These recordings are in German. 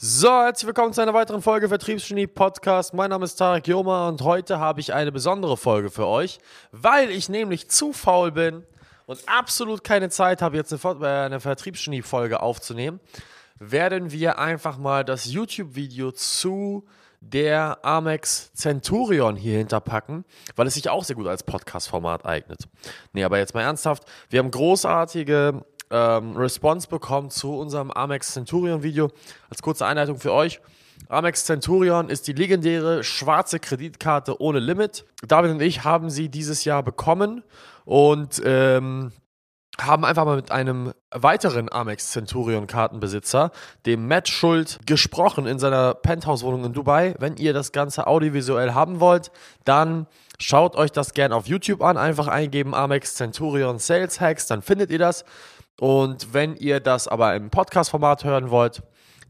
So, herzlich willkommen zu einer weiteren Folge Vertriebsgenie Podcast. Mein Name ist Tarek Joma und heute habe ich eine besondere Folge für euch, weil ich nämlich zu faul bin und absolut keine Zeit habe, jetzt eine, äh, eine Vertriebsgenie Folge aufzunehmen, werden wir einfach mal das YouTube-Video zu der Amex Centurion hier hinterpacken, weil es sich auch sehr gut als Podcast-Format eignet. Nee, aber jetzt mal ernsthaft. Wir haben großartige ähm, Response bekommen zu unserem Amex Centurion Video. Als kurze Einleitung für euch. Amex Centurion ist die legendäre schwarze Kreditkarte ohne Limit. David und ich haben sie dieses Jahr bekommen und ähm, haben einfach mal mit einem weiteren Amex Centurion Kartenbesitzer, dem Matt Schuld, gesprochen in seiner Penthouse-Wohnung in Dubai. Wenn ihr das Ganze audiovisuell haben wollt, dann schaut euch das gerne auf YouTube an. Einfach eingeben Amex Centurion Sales Hacks, dann findet ihr das. Und wenn ihr das aber im Podcast-Format hören wollt,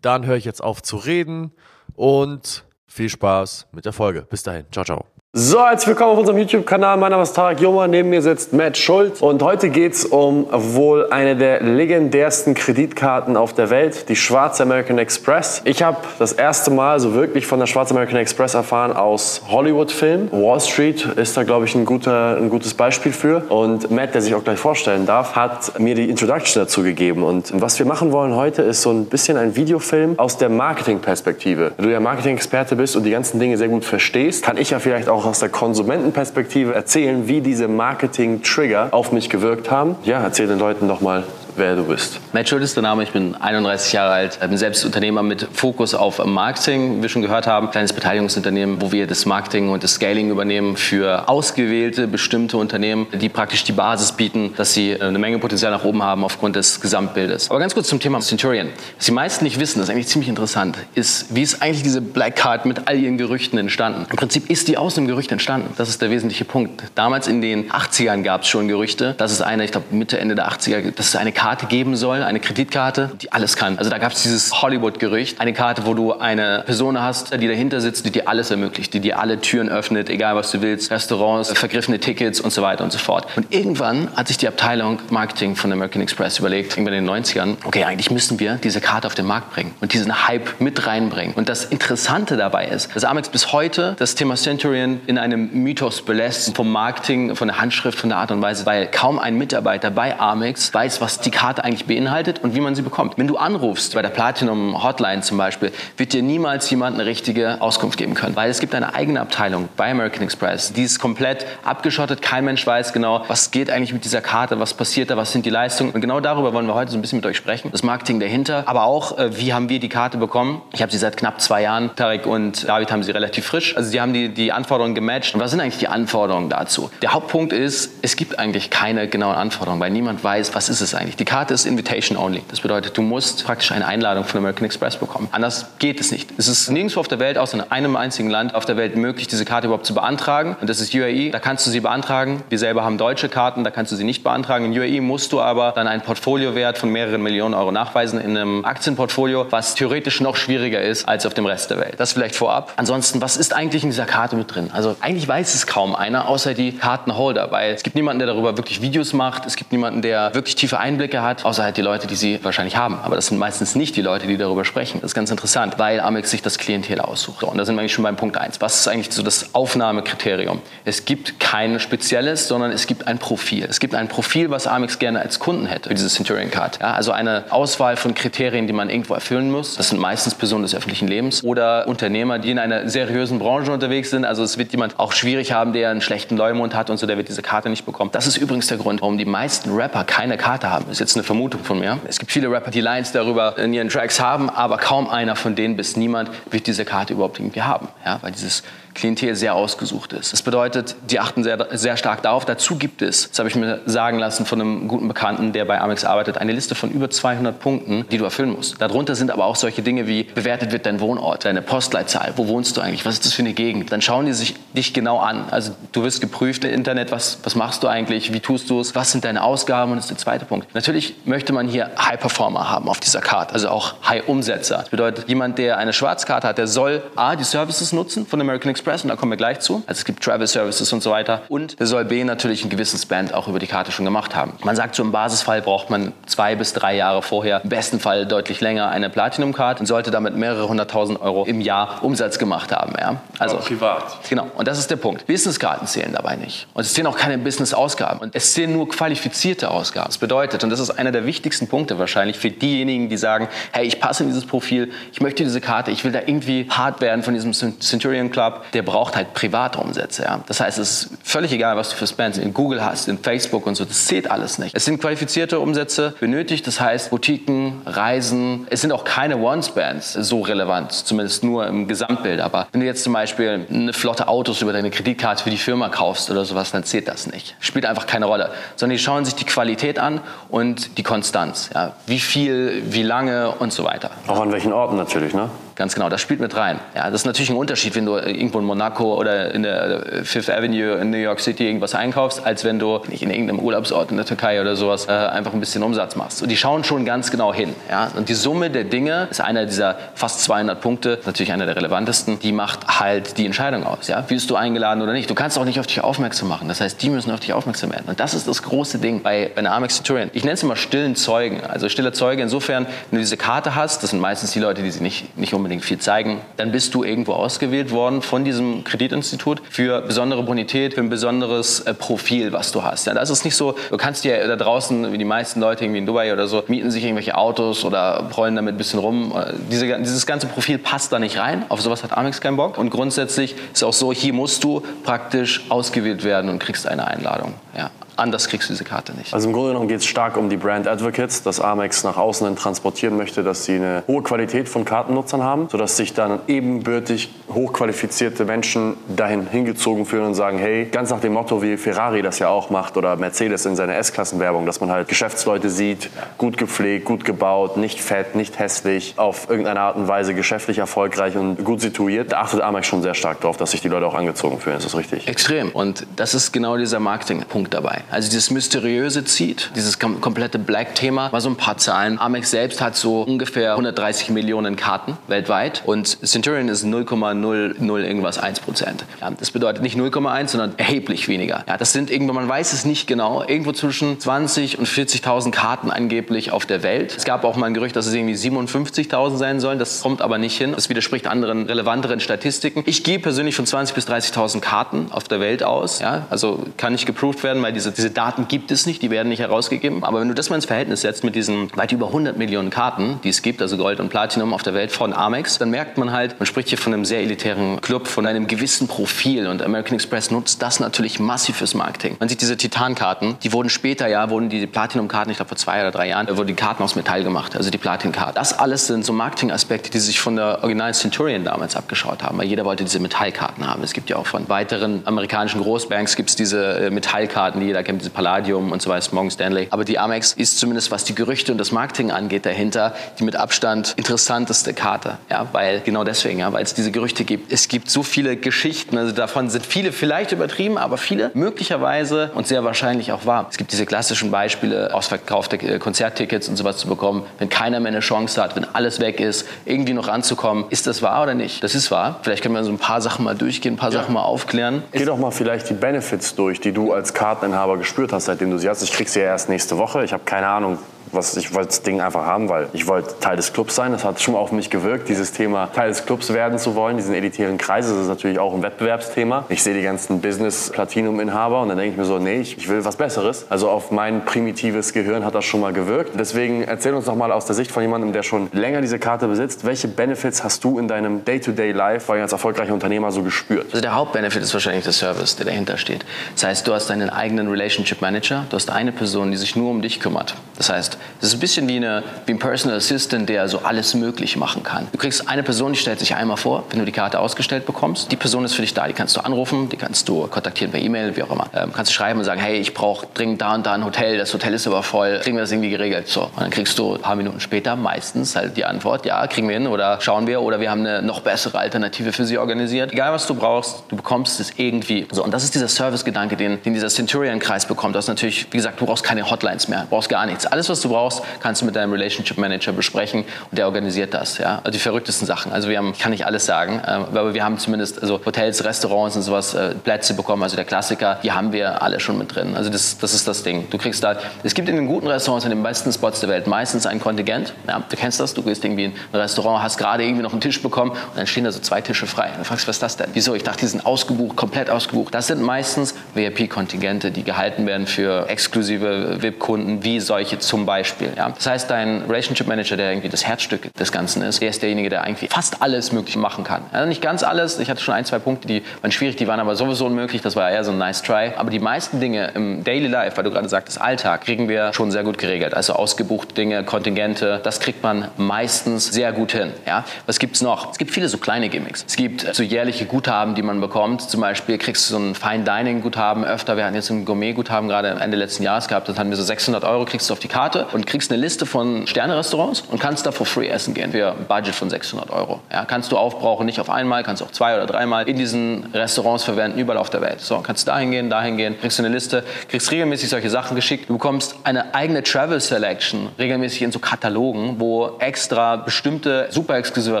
dann höre ich jetzt auf zu reden und viel Spaß mit der Folge. Bis dahin. Ciao, ciao. So, herzlich willkommen auf unserem YouTube-Kanal. Mein Name ist Tarek Joma, neben mir sitzt Matt Schulz und heute geht es um wohl eine der legendärsten Kreditkarten auf der Welt, die Schwarze American Express. Ich habe das erste Mal so wirklich von der Schwarze American Express erfahren aus Hollywood-Filmen. Wall Street ist da, glaube ich, ein, guter, ein gutes Beispiel für. Und Matt, der sich auch gleich vorstellen darf, hat mir die Introduction dazu gegeben. Und was wir machen wollen heute ist so ein bisschen ein Videofilm aus der Marketing-Perspektive. Wenn du ja Marketing-Experte bist und die ganzen Dinge sehr gut verstehst, kann ich ja vielleicht auch aus der Konsumentenperspektive erzählen, wie diese Marketing-Trigger auf mich gewirkt haben. Ja, erzähl den Leuten doch mal, wer du bist. Matt Schuld ist der Name, ich bin 31 Jahre alt, bin selbst Unternehmer mit Fokus auf Marketing, wie wir schon gehört haben, kleines Beteiligungsunternehmen, wo wir das Marketing und das Scaling übernehmen für ausgewählte, bestimmte Unternehmen, die praktisch die Basis bieten, dass sie eine Menge Potenzial nach oben haben aufgrund des Gesamtbildes. Aber ganz kurz zum Thema Centurion. Was die meisten nicht wissen, das ist eigentlich ziemlich interessant, ist, wie ist eigentlich diese Black Card mit all ihren Gerüchten entstanden? Im Prinzip ist die aus einem Gerücht entstanden. Das ist der wesentliche Punkt. Damals in den 80ern gab es schon Gerüchte, dass es eine, ich glaube Mitte, Ende der 80er, dass es eine Karte Karte geben soll, eine Kreditkarte, die alles kann. Also da gab es dieses Hollywood-Gerücht, eine Karte, wo du eine Person hast, die dahinter sitzt, die dir alles ermöglicht, die dir alle Türen öffnet, egal was du willst, Restaurants, vergriffene Tickets und so weiter und so fort. Und irgendwann hat sich die Abteilung Marketing von American Express überlegt, irgendwann in den 90ern, okay, eigentlich müssen wir diese Karte auf den Markt bringen und diesen Hype mit reinbringen. Und das Interessante dabei ist, dass Amex bis heute das Thema Centurion in einem Mythos belässt, vom Marketing, von der Handschrift, von der Art und Weise, weil kaum ein Mitarbeiter bei Amex weiß, was die Karte eigentlich beinhaltet und wie man sie bekommt. Wenn du anrufst, bei der Platinum Hotline zum Beispiel, wird dir niemals jemand eine richtige Auskunft geben können, weil es gibt eine eigene Abteilung bei American Express, die ist komplett abgeschottet, kein Mensch weiß genau, was geht eigentlich mit dieser Karte, was passiert da, was sind die Leistungen und genau darüber wollen wir heute so ein bisschen mit euch sprechen, das Marketing dahinter, aber auch, äh, wie haben wir die Karte bekommen. Ich habe sie seit knapp zwei Jahren, Tarek und David haben sie relativ frisch, also sie haben die, die Anforderungen gematcht. Und was sind eigentlich die Anforderungen dazu? Der Hauptpunkt ist, es gibt eigentlich keine genauen Anforderungen, weil niemand weiß, was ist es eigentlich. Die Karte ist Invitation Only. Das bedeutet, du musst praktisch eine Einladung von American Express bekommen. Anders geht es nicht. Es ist nirgendwo auf der Welt, außer in einem einzigen Land auf der Welt möglich, diese Karte überhaupt zu beantragen. Und das ist UAE. Da kannst du sie beantragen. Wir selber haben deutsche Karten, da kannst du sie nicht beantragen. In UAE musst du aber dann einen Portfoliowert von mehreren Millionen Euro nachweisen in einem Aktienportfolio, was theoretisch noch schwieriger ist als auf dem Rest der Welt. Das vielleicht vorab. Ansonsten, was ist eigentlich in dieser Karte mit drin? Also eigentlich weiß es kaum einer, außer die Kartenholder, weil es gibt niemanden, der darüber wirklich Videos macht. Es gibt niemanden, der wirklich tiefe Einblicke hat außer halt die Leute, die sie wahrscheinlich haben. Aber das sind meistens nicht die Leute, die darüber sprechen. Das ist ganz interessant, weil Amex sich das Klientel aussucht. So, und da sind wir eigentlich schon beim Punkt 1. Was ist eigentlich so das Aufnahmekriterium? Es gibt kein spezielles, sondern es gibt ein Profil. Es gibt ein Profil, was Amex gerne als Kunden hätte, diese Centurion Card. Ja, also eine Auswahl von Kriterien, die man irgendwo erfüllen muss. Das sind meistens Personen des öffentlichen Lebens oder Unternehmer, die in einer seriösen Branche unterwegs sind. Also es wird jemand auch schwierig haben, der einen schlechten Leumund hat und so, der wird diese Karte nicht bekommen. Das ist übrigens der Grund, warum die meisten Rapper keine Karte haben. Ist jetzt eine Vermutung von mir. Es gibt viele Rapper, die Lines darüber in ihren Tracks haben, aber kaum einer von denen bis niemand wird diese Karte überhaupt irgendwie haben. Ja, weil dieses Klientel sehr ausgesucht ist. Das bedeutet, die achten sehr, sehr stark darauf. Dazu gibt es, das habe ich mir sagen lassen von einem guten Bekannten, der bei Amex arbeitet, eine Liste von über 200 Punkten, die du erfüllen musst. Darunter sind aber auch solche Dinge wie, bewertet wird dein Wohnort, deine Postleitzahl, wo wohnst du eigentlich, was ist das für eine Gegend? Dann schauen die sich dich genau an. Also du wirst geprüft im Internet, was, was machst du eigentlich, wie tust du es, was sind deine Ausgaben und das ist der zweite Punkt. Natürlich Natürlich möchte man hier High-Performer haben auf dieser Karte, also auch High-Umsetzer. Das bedeutet, jemand, der eine Schwarzkarte hat, der soll A, die Services nutzen von American Express, und da kommen wir gleich zu. Also es gibt Travel Services und so weiter. Und der soll B natürlich einen gewissen Spend auch über die Karte schon gemacht haben. Man sagt, so im Basisfall braucht man zwei bis drei Jahre vorher, im besten Fall deutlich länger, eine Platinum-Card und sollte damit mehrere hunderttausend Euro im Jahr Umsatz gemacht haben. Ja? Also privat. Genau, und das ist der Punkt. Business-Karten zählen dabei nicht. Und es zählen auch keine Business-Ausgaben. Und es zählen nur qualifizierte Ausgaben. Das bedeutet, und das ist einer der wichtigsten Punkte wahrscheinlich für diejenigen, die sagen, hey, ich passe in dieses Profil, ich möchte diese Karte, ich will da irgendwie hart werden von diesem Centurion Club, der braucht halt private Umsätze. Ja? Das heißt, es ist völlig egal, was du für Spends in Google hast, in Facebook und so, das zählt alles nicht. Es sind qualifizierte Umsätze benötigt, das heißt Boutiquen, Reisen, es sind auch keine One-Spans so relevant, zumindest nur im Gesamtbild. Aber wenn du jetzt zum Beispiel eine Flotte Autos über deine Kreditkarte für die Firma kaufst oder sowas, dann zählt das nicht. Spielt einfach keine Rolle. Sondern die schauen sich die Qualität an und die Konstanz. Ja? Wie viel, wie lange und so weiter. Auch an welchen Orten natürlich, ne? Ganz genau, das spielt mit rein. Ja, das ist natürlich ein Unterschied, wenn du irgendwo in Monaco oder in der Fifth Avenue in New York City irgendwas einkaufst, als wenn du nicht in irgendeinem Urlaubsort in der Türkei oder sowas äh, einfach ein bisschen Umsatz machst. Und die schauen schon ganz genau hin. Ja? Und die Summe der Dinge ist einer dieser fast 200 Punkte, natürlich einer der relevantesten, die macht halt die Entscheidung aus. Ja? Wirst du eingeladen oder nicht? Du kannst auch nicht auf dich aufmerksam machen. Das heißt, die müssen auf dich aufmerksam werden. Und das ist das große Ding bei, einer Amex Centurion. Ich nenne es immer stillen Zeugen. Also stille Zeuge insofern, wenn du diese Karte hast, das sind meistens die Leute, die sie nicht, nicht unbedingt viel zeigen, dann bist du irgendwo ausgewählt worden von diesem Kreditinstitut für besondere Bonität, für ein besonderes äh, Profil, was du hast. Ja, das ist nicht so, du kannst dir da draußen, wie die meisten Leute irgendwie in Dubai oder so, mieten sich irgendwelche Autos oder rollen damit ein bisschen rum. Äh, diese, dieses ganze Profil passt da nicht rein. Auf sowas hat Amex keinen Bock. Und grundsätzlich ist auch so, hier musst du praktisch ausgewählt werden und kriegst eine Einladung. Ja. Anders kriegst du diese Karte nicht. Also im Grunde genommen geht es stark um die Brand Advocates, dass Amex nach außen hin transportieren möchte, dass sie eine hohe Qualität von Kartennutzern haben, sodass sich dann ebenbürtig hochqualifizierte Menschen dahin hingezogen fühlen und sagen, hey, ganz nach dem Motto, wie Ferrari das ja auch macht oder Mercedes in seiner S-Klassenwerbung, dass man halt Geschäftsleute sieht, gut gepflegt, gut gebaut, nicht fett, nicht hässlich, auf irgendeine Art und Weise geschäftlich erfolgreich und gut situiert. Da achtet Amex schon sehr stark darauf, dass sich die Leute auch angezogen fühlen. Ist das richtig? Extrem. Und das ist genau dieser Marketingpunkt dabei. Also dieses Mysteriöse zieht, dieses kom komplette Black-Thema. Mal so ein paar Zahlen. Amex selbst hat so ungefähr 130 Millionen Karten weltweit und Centurion ist 0,00 irgendwas 1 Prozent. Ja, das bedeutet nicht 0,1, sondern erheblich weniger. Ja, das sind irgendwo, man weiß es nicht genau, irgendwo zwischen 20 und 40.000 Karten angeblich auf der Welt. Es gab auch mal ein Gerücht, dass es irgendwie 57.000 sein sollen. Das kommt aber nicht hin. Das widerspricht anderen relevanteren Statistiken. Ich gehe persönlich von 20 bis 30.000 Karten auf der Welt aus. Ja, also kann nicht geproved werden, weil diese, diese Daten gibt es nicht, die werden nicht herausgegeben. Aber wenn du das mal ins Verhältnis setzt mit diesen weit über 100 Millionen Karten, die es gibt, also Gold und Platinum auf der Welt von Amex, dann merkt man halt, man spricht hier von einem sehr elitären Club, von einem gewissen Profil. Und American Express nutzt das natürlich massiv fürs Marketing. Man sieht diese Titankarten, die wurden später, ja, wurden die Platinum-Karten, ich glaube vor zwei oder drei Jahren, wurden die Karten aus Metall gemacht, also die Platin-Karten. Das alles sind so Marketing-Aspekte, die sich von der originalen Centurion damals abgeschaut haben, weil jeder wollte diese Metallkarten haben. Es gibt ja auch von weiteren amerikanischen Großbanks gibt es diese äh, Metallkarten, die jeder kennt, diese Palladium und so weiter, Morgan Stanley. Aber die Amex ist zumindest, was die Gerüchte und das Marketing angeht, dahinter die mit Abstand interessanteste Karte. Ja, weil genau deswegen, ja, weil es diese Gerüchte gibt. Es gibt so viele Geschichten, also davon sind viele vielleicht übertrieben, aber viele möglicherweise und sehr wahrscheinlich auch wahr. Es gibt diese klassischen Beispiele, ausverkaufte äh, Konzerttickets und sowas zu bekommen, wenn keiner mehr eine Chance hat, wenn alles weg ist, irgendwie noch ranzukommen. Ist das wahr oder nicht? Das ist wahr. Vielleicht können wir so ein paar Sachen mal durchgehen, ein paar ja. Sachen mal aufklären. Geh doch mal vielleicht die Benefits durch, die du als Karteninhaber gespürt hast, seitdem du sie hast. Ich krieg sie ja erst nächste Woche. Ich habe keine Ahnung, was ich wollte das Ding einfach haben, weil ich wollte Teil des Clubs sein. Das hat schon mal auf mich gewirkt, dieses Thema Teil des Clubs werden zu wollen, diesen elitären Kreis. Das ist natürlich auch ein Wettbewerbsthema. Ich sehe die ganzen Business-Platinum-Inhaber und dann denke ich mir so, nee, ich, ich will was Besseres. Also auf mein primitives Gehirn hat das schon mal gewirkt. Deswegen erzähl uns doch mal aus der Sicht von jemandem, der schon länger diese Karte besitzt, welche Benefits hast du in deinem Day-to-Day-Life als erfolgreicher Unternehmer so gespürt? Also der Hauptbenefit ist wahrscheinlich der Service, der dahinter steht. Das heißt, du hast deinen eigenen Relationship Manager, du hast eine Person, die sich nur um dich kümmert. Das heißt, es ist ein bisschen wie, eine, wie ein Personal Assistant, der so alles möglich machen kann. Du kriegst eine Person, die stellt sich einmal vor, wenn du die Karte ausgestellt bekommst. Die Person ist für dich da, die kannst du anrufen, die kannst du kontaktieren per E-Mail, wie auch immer. Ähm, kannst du schreiben und sagen, hey, ich brauche dringend da und da ein Hotel, das Hotel ist aber voll, kriegen wir das irgendwie geregelt? So, und dann kriegst du ein paar Minuten später meistens halt die Antwort, ja, kriegen wir hin oder schauen wir oder wir haben eine noch bessere Alternative für sie organisiert. Egal, was du brauchst, du bekommst es irgendwie. So, und das ist dieser Service-Gedanke, den, den dieser Centurion-Kreis bekommt. Das ist natürlich, wie gesagt, du brauchst keine Hotlines mehr, du brauchst gar nichts. Alles, was du du brauchst, kannst du mit deinem Relationship Manager besprechen und der organisiert das. Ja? Also die verrücktesten Sachen. Also wir haben, ich kann nicht alles sagen, äh, aber wir haben zumindest also Hotels, Restaurants und sowas äh, Plätze bekommen. Also der Klassiker, die haben wir alle schon mit drin. Also das, das ist das Ding. Du kriegst da, es gibt in den guten Restaurants, in den besten Spots der Welt meistens ein Kontingent. Ja, du kennst das, du gehst irgendwie in ein Restaurant, hast gerade irgendwie noch einen Tisch bekommen und dann stehen da so zwei Tische frei. Und dann fragst was ist das denn? Wieso? Ich dachte, die sind ausgebucht, komplett ausgebucht. Das sind meistens VIP-Kontingente, die gehalten werden für exklusive VIP-Kunden, wie solche zum Beispiel. Ja? Das heißt, dein Relationship Manager, der irgendwie das Herzstück des Ganzen ist, der ist derjenige, der eigentlich fast alles möglich machen kann. Also nicht ganz alles. Ich hatte schon ein, zwei Punkte, die waren schwierig, die waren aber sowieso unmöglich. Das war eher so ein nice try. Aber die meisten Dinge im Daily Life, weil du gerade sagtest, Alltag, kriegen wir schon sehr gut geregelt. Also ausgebuchte Dinge, Kontingente, das kriegt man meistens sehr gut hin. Ja? Was gibt's noch? Es gibt viele so kleine Gimmicks. Es gibt so jährliche Guthaben, die man bekommt. Zum Beispiel kriegst du so ein Fine Dining Guthaben öfter. Wir hatten jetzt ein Gourmet Guthaben gerade Ende letzten Jahres gehabt. Das hatten wir so 600 Euro kriegst du auf die Karte und kriegst eine Liste von Sterne-Restaurants und kannst da for free essen gehen für ein Budget von 600 Euro. Ja, kannst du aufbrauchen, nicht auf einmal, kannst auch zwei oder dreimal in diesen Restaurants verwenden, überall auf der Welt. So, kannst dahin gehen, dahin gehen, kriegst du eine Liste, kriegst regelmäßig solche Sachen geschickt. Du bekommst eine eigene Travel Selection, regelmäßig in so Katalogen, wo extra bestimmte super exklusive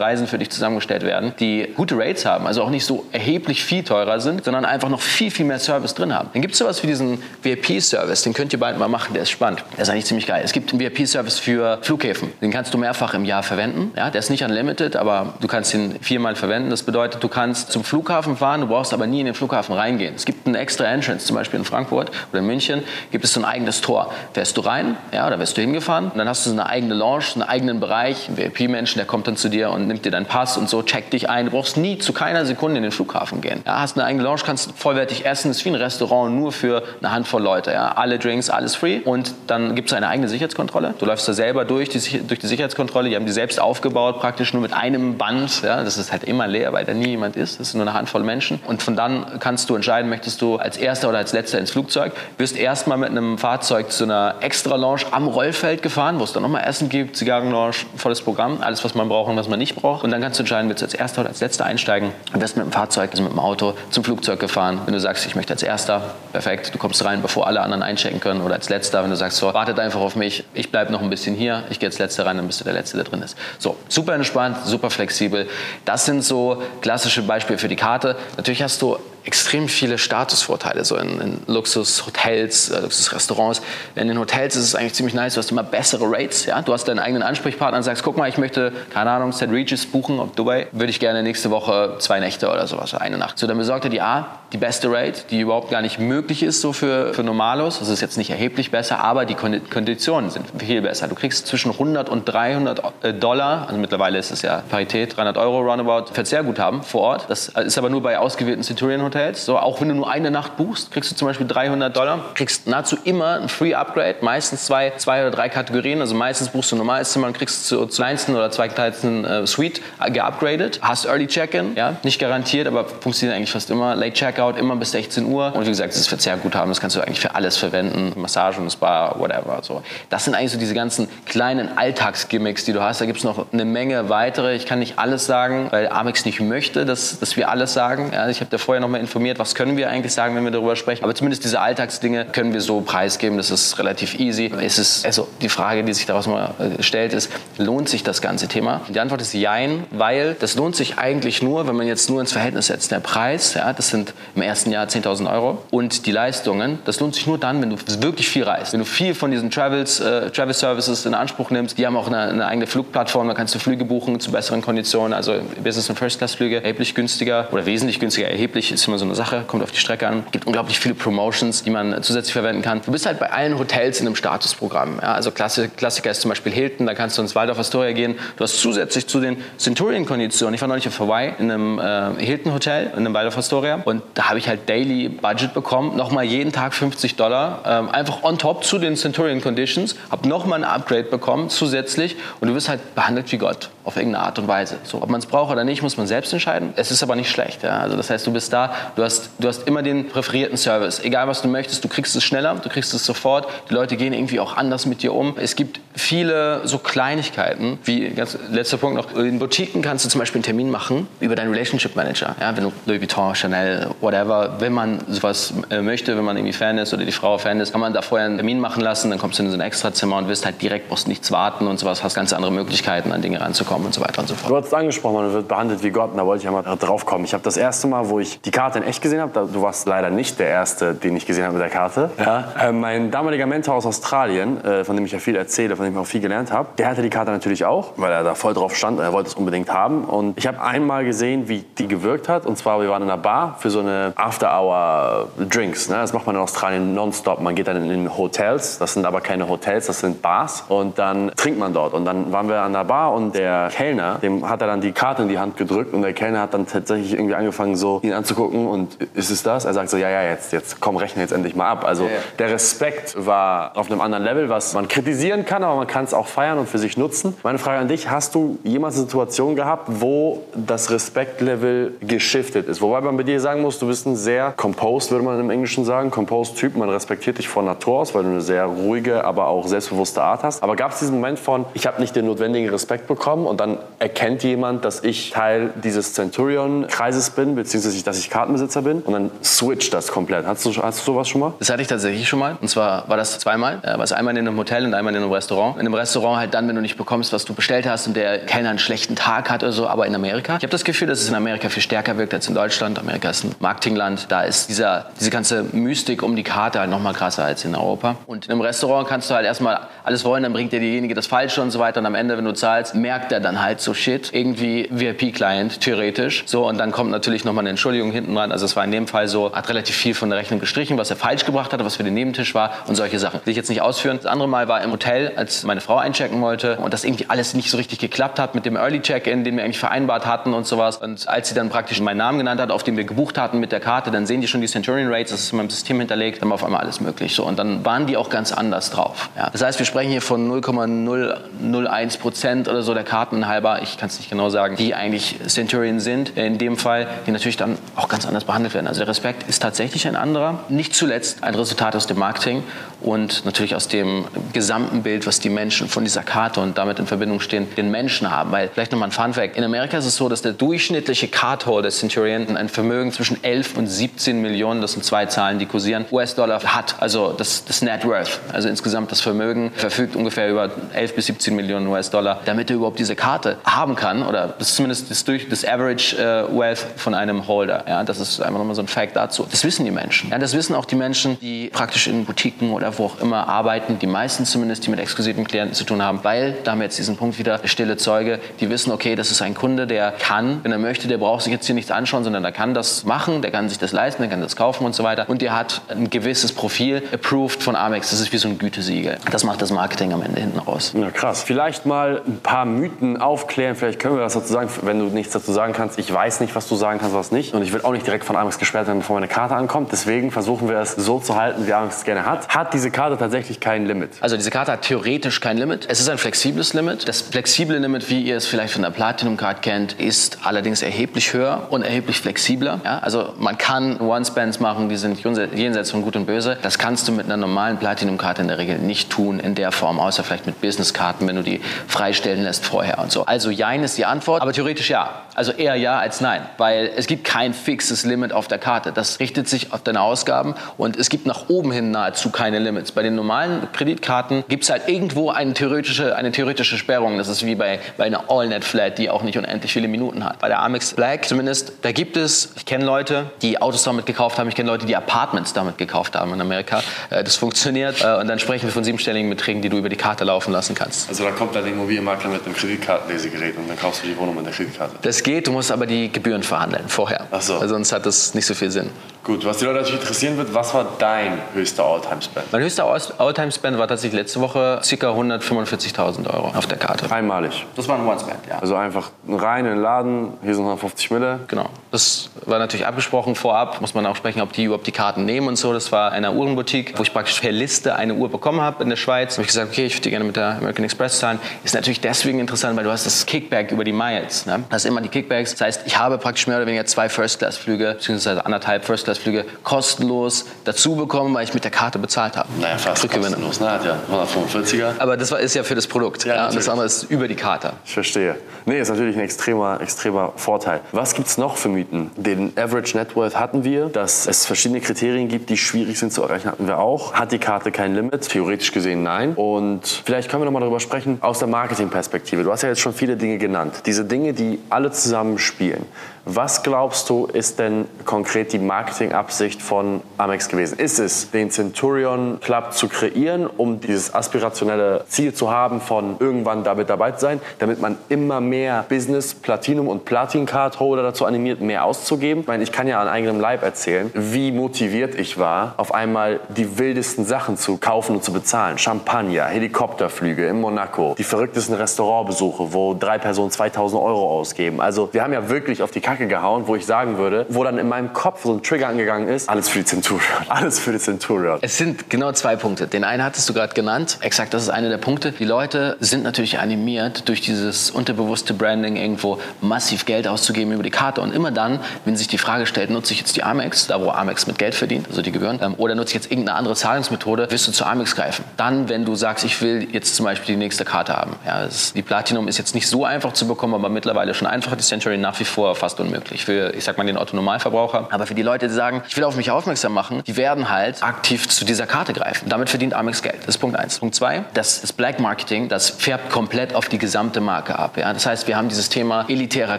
Reisen für dich zusammengestellt werden, die gute Rates haben, also auch nicht so erheblich viel teurer sind, sondern einfach noch viel, viel mehr Service drin haben. Dann gibt es sowas wie diesen VIP-Service, den könnt ihr bald mal machen, der ist spannend. Der ist eigentlich ziemlich geil. Es gibt einen VIP-Service für Flughäfen, den kannst du mehrfach im Jahr verwenden. Ja, der ist nicht unlimited, aber du kannst ihn viermal verwenden. Das bedeutet, du kannst zum Flughafen fahren, du brauchst aber nie in den Flughafen reingehen. Es gibt einen extra Entrance, zum Beispiel in Frankfurt oder in München, gibt es so ein eigenes Tor. Fährst du rein, ja, da wirst du hingefahren und dann hast du so eine eigene Lounge, einen eigenen Bereich, ein VIP-Menschen, der kommt dann zu dir und nimmt dir deinen Pass und so, checkt dich ein. Du brauchst nie zu keiner Sekunde in den Flughafen gehen. Ja, hast eine eigene Lounge, kannst vollwertig essen, ist wie ein Restaurant, nur für eine Handvoll Leute. Ja. Alle Drinks, alles free und dann gibt es eine eigene Sicherheitskontrolle. Du läufst da selber durch die, durch die Sicherheitskontrolle, die haben die selbst aufgebaut, praktisch nur mit einem Band. Ja. Das ist halt immer leer, weil da nie jemand ist. Das ist nur eine Handvoll Menschen. Und von dann kannst du entscheiden, möchtest du als Erster oder als Letzter ins Flugzeug. Wirst erstmal mit einem Fahrzeug zu einer extra Lounge am Rollfeld gefahren, wo es dann nochmal Essen gibt, Zigarrenlounge, volles Programm, alles, was man braucht und was man nicht braucht. Und dann kannst du entscheiden, willst du als Erster oder als Letzter einsteigen. Du wirst mit dem Fahrzeug, also mit dem Auto zum Flugzeug gefahren. Wenn du sagst, ich möchte als Erster, perfekt, du kommst rein, bevor alle anderen einchecken können. Oder als Letzter, wenn du sagst, so, wartet einfach auf mich, ich bleibe noch ein bisschen hier, ich gehe als Letzter rein, dann bist du der Letzte, der drin ist. So, super entspannt, super flexibel. Das sind so klassische Beispiele für die Karte. Natürlich hast du extrem viele Statusvorteile, so in, in Luxushotels, äh, Luxusrestaurants. In den Hotels ist es eigentlich ziemlich nice, du hast immer bessere Rates. Ja? Du hast deinen eigenen Ansprechpartner und sagst, guck mal, ich möchte, keine Ahnung, St. Regis buchen auf Dubai, würde ich gerne nächste Woche zwei Nächte oder sowas, eine Nacht. So, dann besorgt er die A, die beste Rate, die überhaupt gar nicht möglich ist so für, für Normalos. Das ist jetzt nicht erheblich besser, aber die Konditionen sind viel besser. Du kriegst zwischen 100 und 300 äh, Dollar, also mittlerweile ist es ja Parität, 300 Euro roundabout, Verzehrguthaben vor Ort. Das ist aber nur bei ausgewählten Centurion Hotels. So, auch wenn du nur eine Nacht buchst, kriegst du zum Beispiel 300 Dollar, kriegst nahezu immer ein Free Upgrade, meistens zwei, zwei oder drei Kategorien. Also meistens buchst du ein normales Zimmer und kriegst zur, zur kleinsten oder zweitkleinsten äh, Suite geupgradet. Hast Early Check-in, ja, nicht garantiert, aber funktioniert eigentlich fast immer. Late Checkout immer bis 16 Uhr. Und wie gesagt, ist Verzehrguthaben, das kannst du eigentlich für alles verwenden. Massagen, Spa, whatever. So. Das sind eigentlich so diese ganzen kleinen Alltagsgimmicks, die du hast. Da gibt es noch eine Menge weitere. Ich kann nicht alles sagen, weil Amex nicht möchte, dass, dass wir alles sagen. Ja, ich habe da vorher noch mal informiert, was können wir eigentlich sagen, wenn wir darüber sprechen. Aber zumindest diese Alltagsdinge können wir so preisgeben. Das ist relativ easy. Es ist, also die Frage, die sich daraus mal äh, stellt, ist, lohnt sich das ganze Thema? Und die Antwort ist Jein, weil das lohnt sich eigentlich nur, wenn man jetzt nur ins Verhältnis setzt. Der Preis, ja, das sind im ersten Jahr 10.000 Euro. Und die Leistungen, das lohnt sich nur dann, wenn du wirklich viel reist. Wenn du viel von diesen Travels, äh, Travel Services in Anspruch nimmst, die haben auch eine, eine, eigene Flugplattform, da kannst du Flüge buchen zu besseren Konditionen, also Business- und First-Class-Flüge erheblich günstiger oder wesentlich günstiger. Erheblich ist immer so eine Sache, kommt auf die Strecke an. Es gibt unglaublich viele Promotions, die man zusätzlich verwenden kann. Du bist halt bei allen Hotels in einem Statusprogramm. Ja, also Klassiker ist zum Beispiel Hilton, da kannst du ins Waldorf Astoria gehen. Du hast zusätzlich zu den Centurion-Konditionen, ich war neulich auf Hawaii in einem äh, Hilton-Hotel, in einem Waldorf Astoria und da habe ich halt Daily Budget bekommen, nochmal jeden Tag 50 Dollar, ähm, einfach on top zu den Centurion Conditions, habe nochmal ein Upgrade bekommen zusätzlich und du wirst halt behandelt wie Gott. Auf irgendeine Art und Weise. So, ob man es braucht oder nicht, muss man selbst entscheiden. Es ist aber nicht schlecht. Ja? Also das heißt, du bist da, du hast, du hast immer den präferierten Service. Egal was du möchtest, du kriegst es schneller, du kriegst es sofort. Die Leute gehen irgendwie auch anders mit dir um. Es gibt viele so Kleinigkeiten, wie ganz letzter Punkt noch. In Boutiquen kannst du zum Beispiel einen Termin machen über deinen Relationship Manager. Ja? Wenn du Louis Vuitton, Chanel, whatever, wenn man sowas äh, möchte, wenn man irgendwie Fan ist oder die Frau Fan ist, kann man da vorher einen Termin machen lassen, dann kommst du in so ein Extrazimmer und wirst halt direkt, brauchst nichts warten und sowas, hast ganz andere Möglichkeiten, an Dinge ranzukommen und so weiter und so fort. Du hast es angesprochen, man wird behandelt wie Gott, und da wollte ich einmal drauf kommen. Ich habe das erste Mal, wo ich die Karte in echt gesehen habe, du warst leider nicht der Erste, den ich gesehen habe mit der Karte. Ja. Äh, mein damaliger Mentor aus Australien, äh, von dem ich ja viel erzähle, von dem ich auch viel gelernt habe, der hatte die Karte natürlich auch, weil er da voll drauf stand und er wollte es unbedingt haben. Und ich habe einmal gesehen, wie die gewirkt hat. Und zwar, wir waren in einer Bar für so eine After-Hour-Drinks. Ne? Das macht man in Australien nonstop. Man geht dann in Hotels, das sind aber keine Hotels, das sind Bars. Und dann trinkt man dort. Und dann waren wir an der Bar und der Kellner, dem hat er dann die Karte in die Hand gedrückt. Und der Kellner hat dann tatsächlich irgendwie angefangen, so ihn anzugucken. Und ist es das? Er sagt so, ja, ja, jetzt, jetzt komm, rechne jetzt endlich mal ab. Also Ja, ja. der Respekt war auf einem anderen Level, was man kritisieren kann, aber man kann es auch feiern und für sich nutzen. Meine Frage an dich, hast du jemals eine Situation gehabt, wo das Respektlevel geschiftet ist? Wobei man bei dir sagen muss, du bist ein sehr composed, würde man im Englischen sagen, composed Typ. Man respektiert dich von Natur aus, weil du eine sehr ruhige, aber auch selbstbewusste Art hast. Aber gab es diesen Moment von, ich habe nicht den notwendigen Respekt bekommen und dann erkennt jemand, dass ich Teil dieses Centurion-Kreises bin, beziehungsweise dass ich Kartenbesitzer bin und dann switcht das komplett. Hast du, hast du sowas schon mal? Das hatte ich tatsächlich schon mal. Und zwar war das zweimal. Äh, War es einmal in einem Hotel und einmal in einem Restaurant. In einem Restaurant halt dann, wenn du nicht bekommst, was du bestellt hast und der Kellner einen schlechten Tag hat oder so. Aber in Amerika. Ich habe das Gefühl, dass es in Amerika viel stärker wirkt als in Deutschland. Amerika ist ein Marketingland. Da ist dieser, diese ganze Mystik um die Karte halt noch mal krasser als in Europa. Und in einem Restaurant kannst du halt erstmal alles wollen, dann bringt dir derjenige das Falsche und so weiter. Und am Ende, wenn du zahlst, merkt er dann halt so Shit. Irgendwie VIP-Client, theoretisch. So, und dann kommt natürlich nochmal eine Entschuldigung hinten dran. Also es war in dem Fall so, hat relativ viel von der Rechnung gestrichen, was er falsch gebracht hatte, was für den Nebentisch war und solche Sachen. Will ich jetzt nicht ausführen. Das andere Mal war im Hotel, als meine Frau einchecken wollte und das irgendwie alles nicht so richtig geklappt hat mit dem Early Check-In, den wir eigentlich vereinbart hatten und sowas. Und als sie dann praktisch meinen Namen genannt hat, auf den wir gebucht hatten mit der Karte, dann sehen die schon die Centurion Rates, das ist in meinem System hinterlegt, dann war auf einmal alles möglich. So, und dann waren die auch ganz anders drauf. Ja. Das heißt, wir sprechen hier von 0,001 Prozent oder so der Karten halber, ich kann es nicht genau sagen, die eigentlich Centurion sind, in dem Fall, die natürlich dann auch ganz anders behandelt werden. Also der Respekt ist tatsächlich ein anderer. Nicht zuletzt ein Resultat aus dem Marketing und natürlich aus dem gesamten Bild, was die Menschen von dieser Karte und damit in Verbindung stehen, den Menschen haben. Weil, vielleicht nochmal ein Funfact, in Amerika ist es so, dass der durchschnittliche Cardholder Centurion ein Vermögen zwischen 11 und 17 Millionen, das sind zwei Zahlen, die kursieren, US-Dollar hat. Also das, das Net Worth, also insgesamt das Vermögen, verfügt ungefähr über 11 bis 17 Millionen US-Dollar, damit er überhaupt diese Karte haben kann. Oder das ist zumindest das, durch, das Average äh, Wealth von einem Holder. Ja, das ist einfach nochmal so ein Fact dazu. Das wissen die Menschen. Ja, das wissen auch die Menschen, die praktisch in Boutiquen oder wo auch immer arbeiten, die meisten zumindest, die mit exklusiven Klienten zu tun haben, weil, da haben wir jetzt diesen Punkt wieder, der stille Zeuge, die wissen, okay, das ist ein Kunde, der kann, wenn er möchte, der braucht sich jetzt hier nichts anschauen, sondern der kann das machen, der kann sich das leisten, der kann das kaufen und so weiter. Und der hat ein gewisses Profil, approved von Amex, das ist wie so ein Gütesiegel. Das macht das Marketing am Ende hinten raus. Ja, krass. Vielleicht mal ein paar Mythen aufklären. Vielleicht können wir was dazu sagen, wenn du nichts dazu sagen kannst. Ich weiß nicht, was du sagen kannst, was nicht. Und ich will auch nicht direkt von Amex gesperrt werden, bevor meine Karte ankommt. Deswegen versuchen wir es so zu halten, wie Amex es gerne hat. Hat diese Karte tatsächlich kein Limit? Also diese Karte hat theoretisch kein Limit. Es ist ein flexibles Limit. Das flexible Limit, wie ihr es vielleicht von der Platinum Card kennt, ist allerdings erheblich höher und erheblich flexibler. Ja, also man kann One-Spends machen, die sind jenseits von Gut und Böse. Das kannst du mit einer normalen Platinum-Karte in der Regel nicht tun in der Form, außer vielleicht mit Business-Karten, wenn du die freistellen lässt vorher und so. Also Jein ist die Antwort, aber theoretisch ja. Also eher ja als nein, weil es gibt kein fixes Limit auf der Karte. Das richtet sich auf deine Ausgaben und es gibt nach oben hin nahezu keine Limits. Bei den normalen Kreditkarten gibt es halt irgendwo eine theoretische, eine theoretische Sperrung. Das ist wie bei, bei einer All-Net-Flat, die auch nicht unendlich viele Minuten hat. Bei der Amex Black zumindest, da gibt es, ich kenne Leute, die Autos damit gekauft haben, ich kenne Leute, die Apartments damit gekauft haben in Amerika. Äh, Das funktioniert äh, und dann sprechen wir von siebenstelligen Beträgen, die du über die Karte laufen lassen kannst. Also da kommt dann der Immobilienmakler mit einem Kreditkartenlesegerät und dann kaufst du die Wohnung mit der Kreditkarte. Das geht, du musst aber die Gebühren verhandeln vorher. Ach so. Weil sonst hat das nicht so viel Sinn. Gut, was die Leute natürlich interessieren wird, was war dein höchster All-Time-Spend? Mein höchster All-Time-Spend war tatsächlich letzte Woche ca. 145.000 Euro auf der Karte. Einmalig. Das war ein One-Spend, ja. Also einfach rein in den Laden, hier sind 150 Mille. Genau. Das war natürlich abgesprochen vorab. Muss man auch sprechen, ob die überhaupt die Karten nehmen und so. Das war in einer Uhrenboutique, wo ich praktisch per Liste eine Uhr bekommen habe in der Schweiz. Da habe ich gesagt, okay, ich würde die gerne mit der American Express zahlen. Ist natürlich deswegen interessant, weil du hast das Kickback über die Miles. Ne? Das ist immer die Kickbacks. Das heißt, ich habe praktisch mehr oder weniger zwei First-Class-Flüge, beziehungsweise anderthalb First-Class-Flüge kostenlos dazu bekommen, weil ich mit der Karte bezahlt habe. Naja, fast kostenlos, ne? Hat ja 145er. Aber das ist ja für das Produkt. Ja, Ja, und das andere ist über die Karte. Ich verstehe. Nee, ist natürlich ein extremer, extremer Vorteil. Was gibt es noch für Mythen? Den Average Net Worth hatten wir. Dass es verschiedene Kriterien gibt, die schwierig sind zu erreichen, hatten wir auch. Hat die Karte kein Limit? Theoretisch gesehen nein. Und vielleicht können wir noch mal darüber sprechen, aus der Marketingperspektive. Du hast ja jetzt schon viele Dinge genannt. Diese Dinge, die alle zusammen spielen. Was glaubst du, ist denn konkret die Marketingabsicht von Amex gewesen? Ist es, den Centurion Club zu kreieren, um dieses aspirationelle Ziel zu haben, von irgendwann damit dabei zu sein, damit man immer mehr Business, Platinum und Platin Card Holder dazu animiert, mehr auszugeben? Ich meine, ich kann ja an eigenem Leib erzählen, wie motiviert ich war, auf einmal die wildesten Sachen zu kaufen und zu bezahlen. Champagner, Helikopterflüge in Monaco, die verrücktesten Restaurantbesuche, wo drei Personen 2000 Euro ausgeben. Also wir haben ja wirklich auf die Kacke gehauen, wo ich sagen würde, wo dann in meinem Kopf so ein Trigger angegangen ist, alles für die Centurion, alles für die Centurion. Es sind genau zwei Punkte. Den einen hattest du gerade genannt. Exakt, das ist einer der Punkte. Die Leute sind natürlich animiert, durch dieses unterbewusste Branding irgendwo massiv Geld auszugeben über die Karte. Und immer dann, wenn sich die Frage stellt, nutze ich jetzt die Amex, da wo Amex mit Geld verdient, also die Gebühren, ähm, oder nutze ich jetzt irgendeine andere Zahlungsmethode, wirst du zu Amex greifen. Dann, wenn du sagst, ich will jetzt zum Beispiel die nächste Karte haben. Ja, ist, die Platinum ist jetzt nicht so einfach zu bekommen, aber mittlerweile schon einfacher. Die Century nach wie vor fast unmöglich für, ich sag mal, den Otto-Normalverbraucher. Aber für die Leute, die sagen, ich will auf mich aufmerksam machen, die werden halt aktiv zu dieser Karte greifen. Damit verdient Amex Geld. Das ist Punkt eins. Punkt zwei, das, das Black Marketing, das färbt komplett auf die gesamte Marke ab. Ja? Das heißt, wir haben dieses Thema elitärer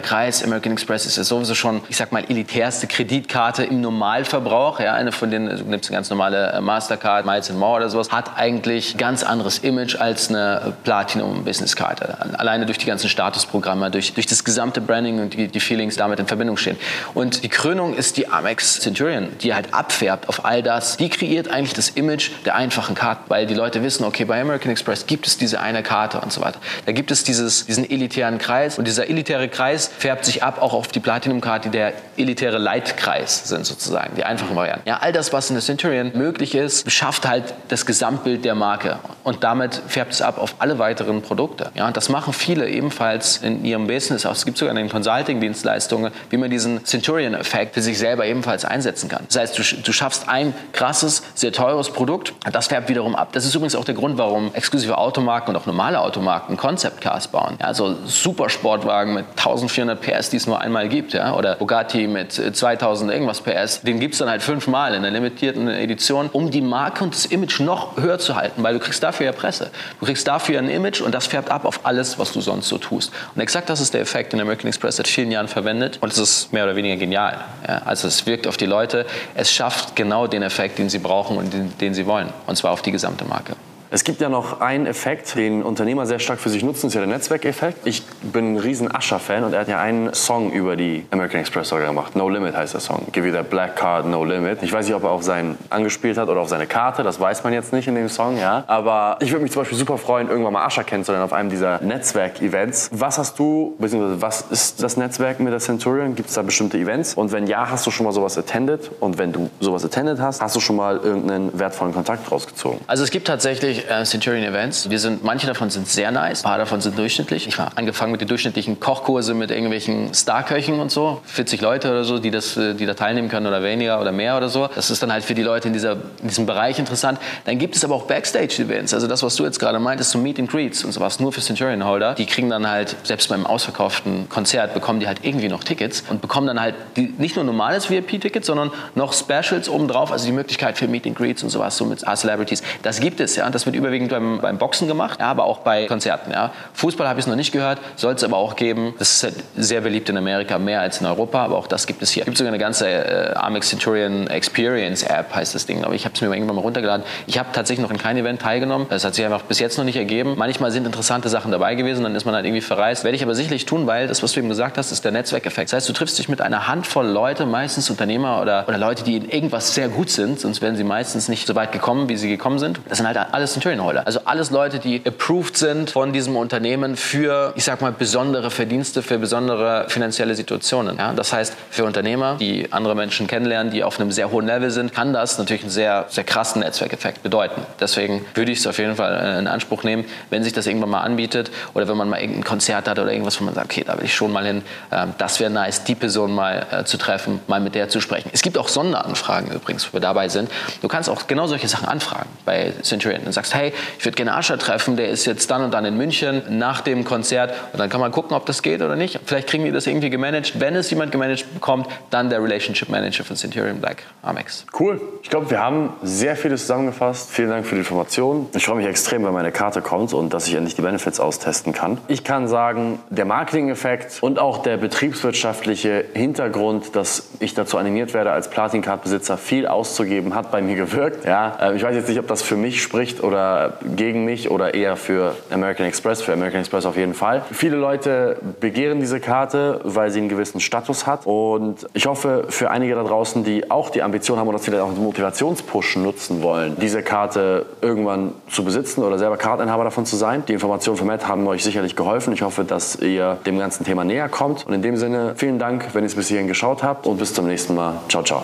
Kreis. American Express ist ja sowieso schon, ich sag mal, elitärste Kreditkarte im Normalverbrauch. Ja? Eine von denen, du nimmst eine ganz normale äh, Mastercard, Miles More oder sowas, hat eigentlich ganz anderes Image als eine Platinum-Business-Karte. Alleine durch die ganzen Statusprogramme, durch, durch das gesamte Branding und die, die Feelings damit in Verbindung stehen. Und die Krönung ist die Amex Centurion, die halt abfärbt auf all das. Die kreiert eigentlich das Image der einfachen Karte, weil die Leute wissen, okay, bei American Express gibt es diese eine Karte und so weiter. Da gibt es dieses, diesen elitären Kreis und dieser elitäre Kreis färbt sich ab auch auf die Platinum-Karte, die der elitäre Leitkreis sind sozusagen, die einfachen Varianten. Ja, all das, was in der Centurion möglich ist, schafft halt das Gesamtbild der Marke und damit färbt es ab auf alle weiteren Produkte. Ja, und das machen viele ebenfalls in ihrem Business. Auch Es gibt sogar in den Consulting-Dienstleistungen, wie man diesen Centurion-Effekt für sich selber ebenfalls einsetzen kann. Das heißt, du, du schaffst ein krasses, sehr teures Produkt, das färbt wiederum ab. Das ist übrigens auch der Grund, warum exklusive Automarken und auch normale Automarken Concept Cars bauen. Ja, also Supersportwagen mit 1400 PS, die es nur einmal gibt, ja, oder Bugatti mit äh, 2000 irgendwas PS, den gibt es dann halt fünfmal in einer limitierten Edition, um die Marke und das Image noch höher zu halten, weil du kriegst dafür ja Presse. Du kriegst dafür ein Image und das färbt ab auf alles, was du sonst so tust. Und exakt das ist der Effekt, den American Express seit vielen Jahren verwendet und es ist mehr oder weniger genial. Ja, also es wirkt auf die Leute, es schafft genau den Effekt, den sie brauchen und den, den sie wollen, und zwar auf die gesamte Marke. Es gibt ja noch einen Effekt, den Unternehmer sehr stark für sich nutzen, ist ja der Netzwerkeffekt. Ich bin ein riesen Ascher-Fan und er hat ja einen Song über die American Express sogar gemacht. No Limit heißt der Song. Give you that black card, no limit. Ich weiß nicht, ob er auf seinen angespielt hat oder auf seine Karte, das weiß man jetzt nicht in dem Song, ja. Aber ich würde mich zum Beispiel super freuen, irgendwann mal Ascher kennenzulernen auf einem dieser Netzwerk-Events. Was hast du, beziehungsweise was ist das Netzwerk mit der Centurion? Gibt es da bestimmte Events? Und wenn ja, hast du schon mal sowas attended? Und wenn du sowas attended hast, hast du schon mal irgendeinen wertvollen Kontakt rausgezogen? Also es gibt tatsächlich äh, Centurion Events. Wir sind, manche davon sind sehr nice, ein paar davon sind durchschnittlich. Ich habe angefangen mit den durchschnittlichen Kochkurse mit irgendwelchen Starköchen und so, 40 Leute oder so, die, das, äh, die da teilnehmen können oder weniger oder mehr oder so. Das ist dann halt für die Leute in, dieser, in diesem Bereich interessant. Dann gibt es aber auch Backstage-Events, also das, was du jetzt gerade meintest, so Meet and Greets und sowas, nur für Centurion-Holder. Die kriegen dann halt, selbst beim ausverkauften Konzert, bekommen die halt irgendwie noch Tickets und bekommen dann halt die, nicht nur normales VIP-Ticket, sondern noch Specials obendrauf, also die Möglichkeit für Meet and Greets und sowas, so mit A-Celebrities. Das gibt es, ja, das Wird überwiegend beim, beim Boxen gemacht, aber auch bei Konzerten. Ja. Fußball habe ich es noch nicht gehört, soll es aber auch geben. Das ist halt sehr beliebt in Amerika, mehr als in Europa, aber auch das gibt es hier. Es gibt sogar eine ganze äh, Amex Centurion Experience App, heißt das Ding. Aber ich habe es mir irgendwann mal runtergeladen. Ich habe tatsächlich noch in kein Event teilgenommen. Das hat sich einfach bis jetzt noch nicht ergeben. Manchmal sind interessante Sachen dabei gewesen, dann ist man halt irgendwie verreist. Werde ich aber sicherlich tun, weil das, was du eben gesagt hast, ist der Netzwerkeffekt. Das heißt, du triffst dich mit einer Handvoll Leute, meistens Unternehmer oder, oder Leute, die in irgendwas sehr gut sind, sonst wären sie meistens nicht so weit gekommen, wie sie gekommen sind. Das sind halt alles Centurion-Holder. Also alles Leute, die approved sind von diesem Unternehmen für, ich sag mal, besondere Verdienste, für besondere finanzielle Situationen. Ja? Das heißt, für Unternehmer, die andere Menschen kennenlernen, die auf einem sehr hohen Level sind, kann das natürlich einen sehr, sehr krassen Netzwerkeffekt bedeuten. Deswegen würde ich es auf jeden Fall äh, in Anspruch nehmen, wenn sich das irgendwann mal anbietet oder wenn man mal irgendein Konzert hat oder irgendwas, wo man sagt, okay, da will ich schon mal hin, ähm, das wäre nice, die Person mal äh, zu treffen, mal mit der zu sprechen. Es gibt auch Sonderanfragen übrigens, wo wir dabei sind. Du kannst auch genau solche Sachen anfragen bei Centurion. Du sagst, hey, ich würde gerne Ascher treffen, der ist jetzt dann und dann in München nach dem Konzert und dann kann man gucken, ob das geht oder nicht. Vielleicht kriegen die das irgendwie gemanagt. Wenn es jemand gemanagt bekommt, dann der Relationship Manager von Centurion Black, Amex. Cool. Ich glaube, wir haben sehr vieles zusammengefasst. Vielen Dank für die Informationen. Ich freue mich extrem, wenn meine Karte kommt und dass ich endlich die Benefits austesten kann. Ich kann sagen, der Marketing-Effekt und auch der betriebswirtschaftliche Hintergrund, dass ich dazu animiert werde, als Platin-Card-Besitzer viel auszugeben, hat bei mir gewirkt. Ja, äh, ich weiß jetzt nicht, ob das für mich spricht oder gegen mich oder eher für American Express. Für American Express auf jeden Fall. Viele Leute begehren diese Karte, weil sie einen gewissen Status hat. Und ich hoffe, für einige da draußen, die auch die Ambition haben oder vielleicht auch einen Motivationspush nutzen wollen, diese Karte irgendwann zu besitzen oder selber Karteninhaber davon zu sein. Die Informationen von Matt haben euch sicherlich geholfen. Ich hoffe, dass ihr dem ganzen Thema näher kommt. Und in dem Sinne, vielen Dank, wenn ihr es bis hierhin geschaut habt und bis zum nächsten Mal. Ciao, ciao.